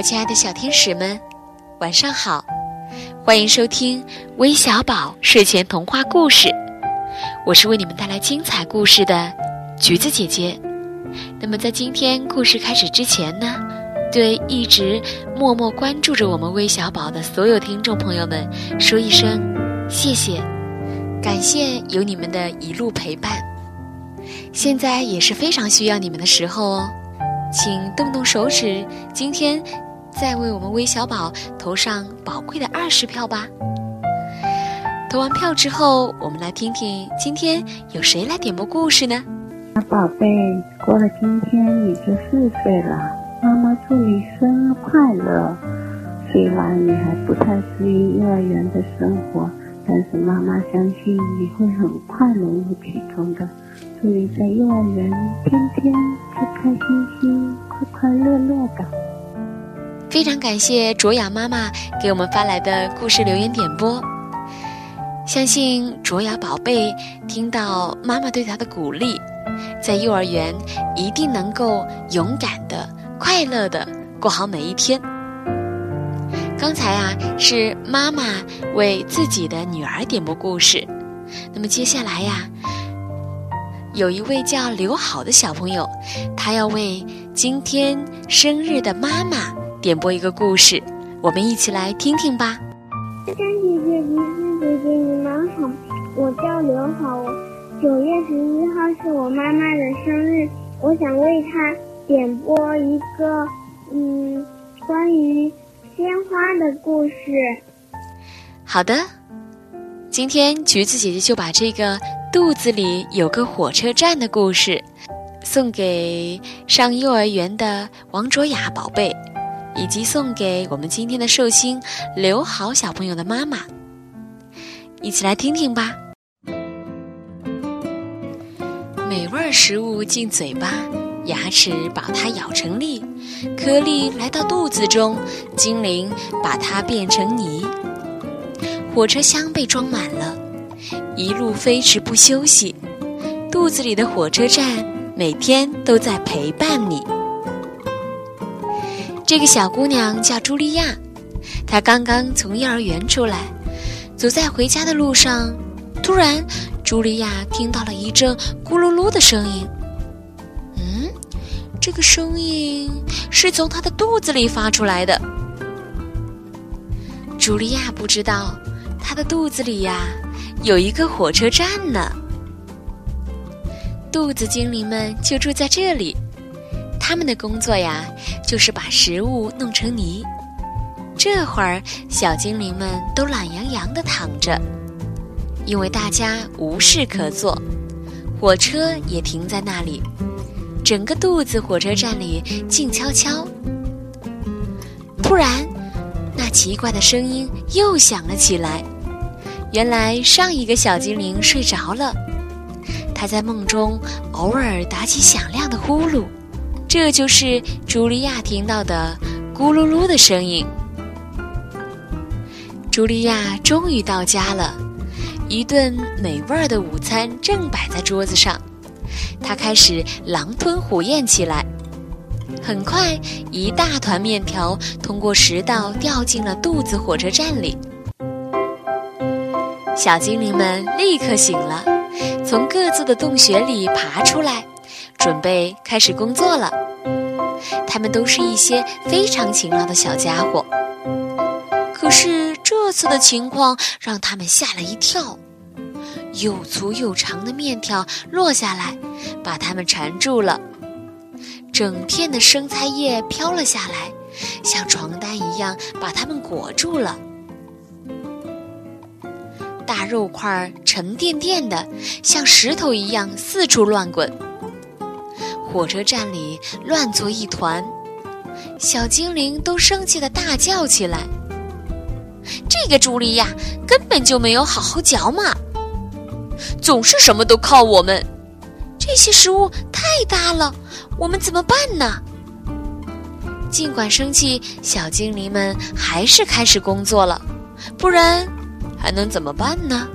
我亲爱的小天使们，晚上好！欢迎收听微小宝睡前童话故事，我是为你们带来精彩故事的橘子姐姐。那么在今天故事开始之前呢，对一直默默关注着我们微小宝的所有听众朋友们说一声谢谢，感谢有你们的一路陪伴。现在也是非常需要你们的时候哦，请动动手指，今天再为我们微小宝投上宝贵的二十票吧。投完票之后，我们来听听今天有谁来点播故事呢？小宝贝，过了今天你就四岁了，妈妈祝你生日快乐。虽然你还不太适应幼儿园的生活，但是妈妈相信你会很快融入其中的。祝你在幼儿园天天开开心心、快快乐乐的。非常感谢卓雅妈妈给我们发来的故事留言点播。相信卓雅宝贝听到妈妈对她的鼓励，在幼儿园一定能够勇敢的、快乐的过好每一天。刚才啊，是妈妈为自己的女儿点播故事，那么接下来呀。有一位叫刘好的小朋友，他要为今天生日的妈妈点播一个故事，我们一起来听听吧。珊珊姐姐、橘子姐姐，你们好，我叫刘好，九月十一号是我妈妈的生日，我想为她点播一个嗯关于鲜花的故事。好的，今天橘子姐姐就把这个。肚子里有个火车站的故事，送给上幼儿园的王卓雅宝贝，以及送给我们今天的寿星刘好小朋友的妈妈，一起来听听吧。美味食物进嘴巴，牙齿把它咬成粒，颗粒来到肚子中，精灵把它变成泥。火车厢被装满了。一路飞驰不休息，肚子里的火车站每天都在陪伴你。这个小姑娘叫茱莉亚，她刚刚从幼儿园出来，走在回家的路上，突然，茱莉亚听到了一阵咕噜噜的声音。嗯，这个声音是从她的肚子里发出来的。茱莉亚不知道，她的肚子里呀。有一个火车站呢，肚子精灵们就住在这里。他们的工作呀，就是把食物弄成泥。这会儿，小精灵们都懒洋洋地躺着，因为大家无事可做。火车也停在那里，整个肚子火车站里静悄悄。突然，那奇怪的声音又响了起来。原来上一个小精灵睡着了，他在梦中偶尔打起响亮的呼噜，这就是茱莉亚听到的咕噜噜的声音。茱莉亚终于到家了，一顿美味的午餐正摆在桌子上，她开始狼吞虎咽起来。很快，一大团面条通过食道掉进了肚子火车站里。小精灵们立刻醒了，从各自的洞穴里爬出来，准备开始工作了。他们都是一些非常勤劳的小家伙。可是这次的情况让他们吓了一跳，又粗又长的面条落下来，把他们缠住了。整片的生菜叶飘了下来，像床单一样把他们裹住了。大肉块沉甸甸的，像石头一样四处乱滚。火车站里乱作一团，小精灵都生气的大叫起来：“这个茱莉亚根本就没有好好嚼嘛，总是什么都靠我们。这些食物太大了，我们怎么办呢？”尽管生气，小精灵们还是开始工作了，不然。还能怎么办呢？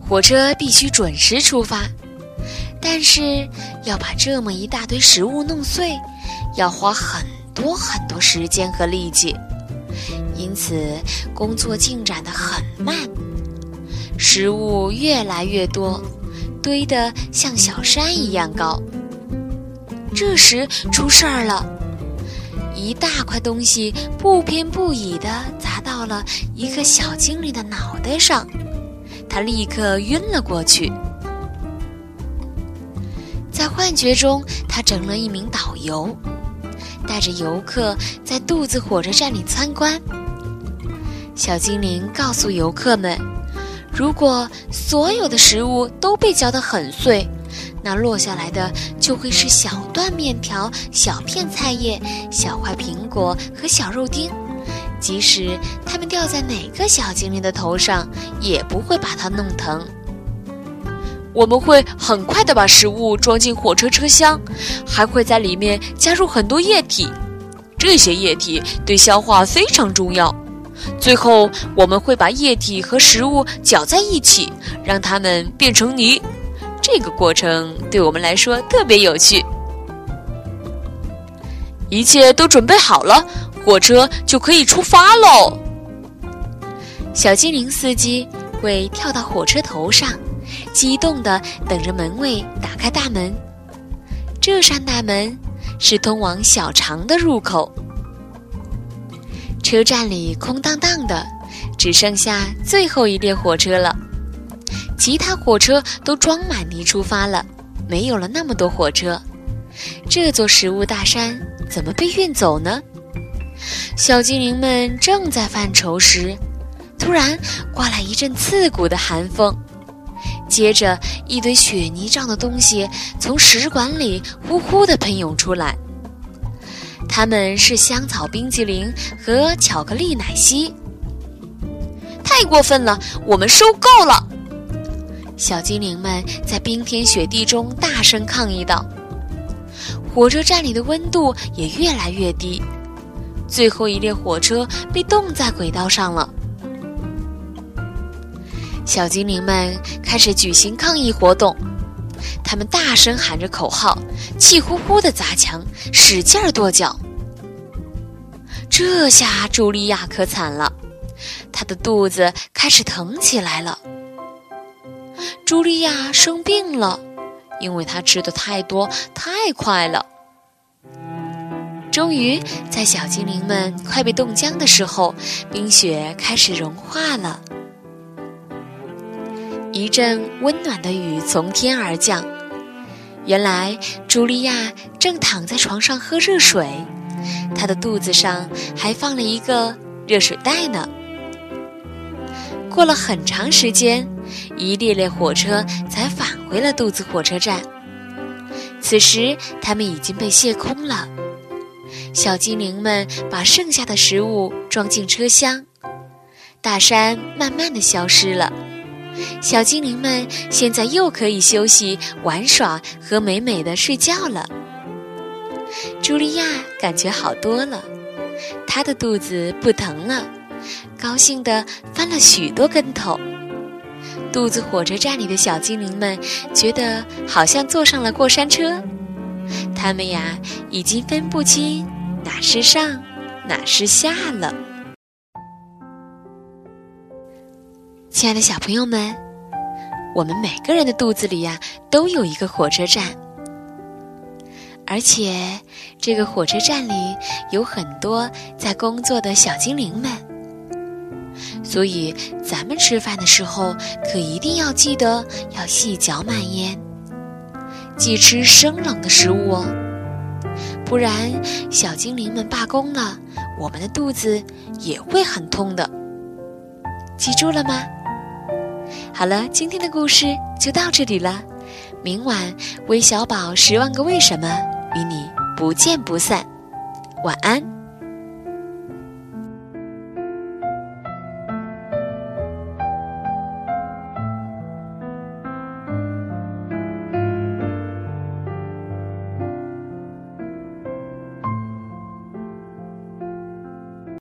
火车必须准时出发，但是要把这么一大堆食物弄碎，要花很多很多时间和力气，因此工作进展得很慢，食物越来越多，堆得像小山一样高。这时出事儿了，一大块东西不偏不倚地砸到了一个小精灵的脑袋上，他立刻晕了过去。在幻觉中，他成了一名导游，带着游客在肚子火车站里参观。小精灵告诉游客们，如果所有的食物都被嚼得很碎。那落下来的就会是小段面条、小片菜叶、小块苹果和小肉丁，即使它们掉在哪个小精灵的头上，也不会把它弄疼。我们会很快地把食物装进火车车厢，还会在里面加入很多液体，这些液体对消化非常重要。最后，我们会把液体和食物搅在一起，让它们变成泥。这个过程对我们来说特别有趣。一切都准备好了，火车就可以出发喽。小精灵司机会跳到火车头上，激动地等着门卫打开大门。这扇大门是通往小肠的入口。车站里空荡荡的，只剩下最后一列火车了。其他火车都装满泥出发了，没有了那么多火车，这座食物大山怎么被运走呢？小精灵们正在犯愁时，突然刮来一阵刺骨的寒风，接着一堆雪泥状的东西从食管里呼呼地喷涌出来，它们是香草冰淇淋和巧克力奶昔。太过分了，我们受够了！小精灵们在冰天雪地中大声抗议道：“火车站里的温度也越来越低，最后一列火车被冻在轨道上了。”小精灵们开始举行抗议活动，他们大声喊着口号，气呼呼地砸墙，使劲儿跺脚。这下茱莉亚可惨了，她的肚子开始疼起来了。茱莉亚生病了，因为她吃的太多太快了。终于，在小精灵们快被冻僵的时候，冰雪开始融化了。一阵温暖的雨从天而降。原来，茱莉亚正躺在床上喝热水，她的肚子上还放了一个热水袋呢。过了很长时间。一列列火车才返回了肚子火车站。此时，它们已经被卸空了。小精灵们把剩下的食物装进车厢，大山慢慢的消失了。小精灵们现在又可以休息、玩耍和美美的睡觉了。茱莉亚感觉好多了，她的肚子不疼了，高兴地翻了许多跟头。肚子火车站里的小精灵们觉得好像坐上了过山车，他们呀已经分不清哪是上，哪是下了。亲爱的小朋友们，我们每个人的肚子里呀都有一个火车站，而且这个火车站里有很多在工作的小精灵们。所以，咱们吃饭的时候可一定要记得要细嚼慢咽，忌吃生冷的食物哦，不然小精灵们罢工了，我们的肚子也会很痛的。记住了吗？好了，今天的故事就到这里了。明晚微小宝十万个为什么与你不见不散。晚安。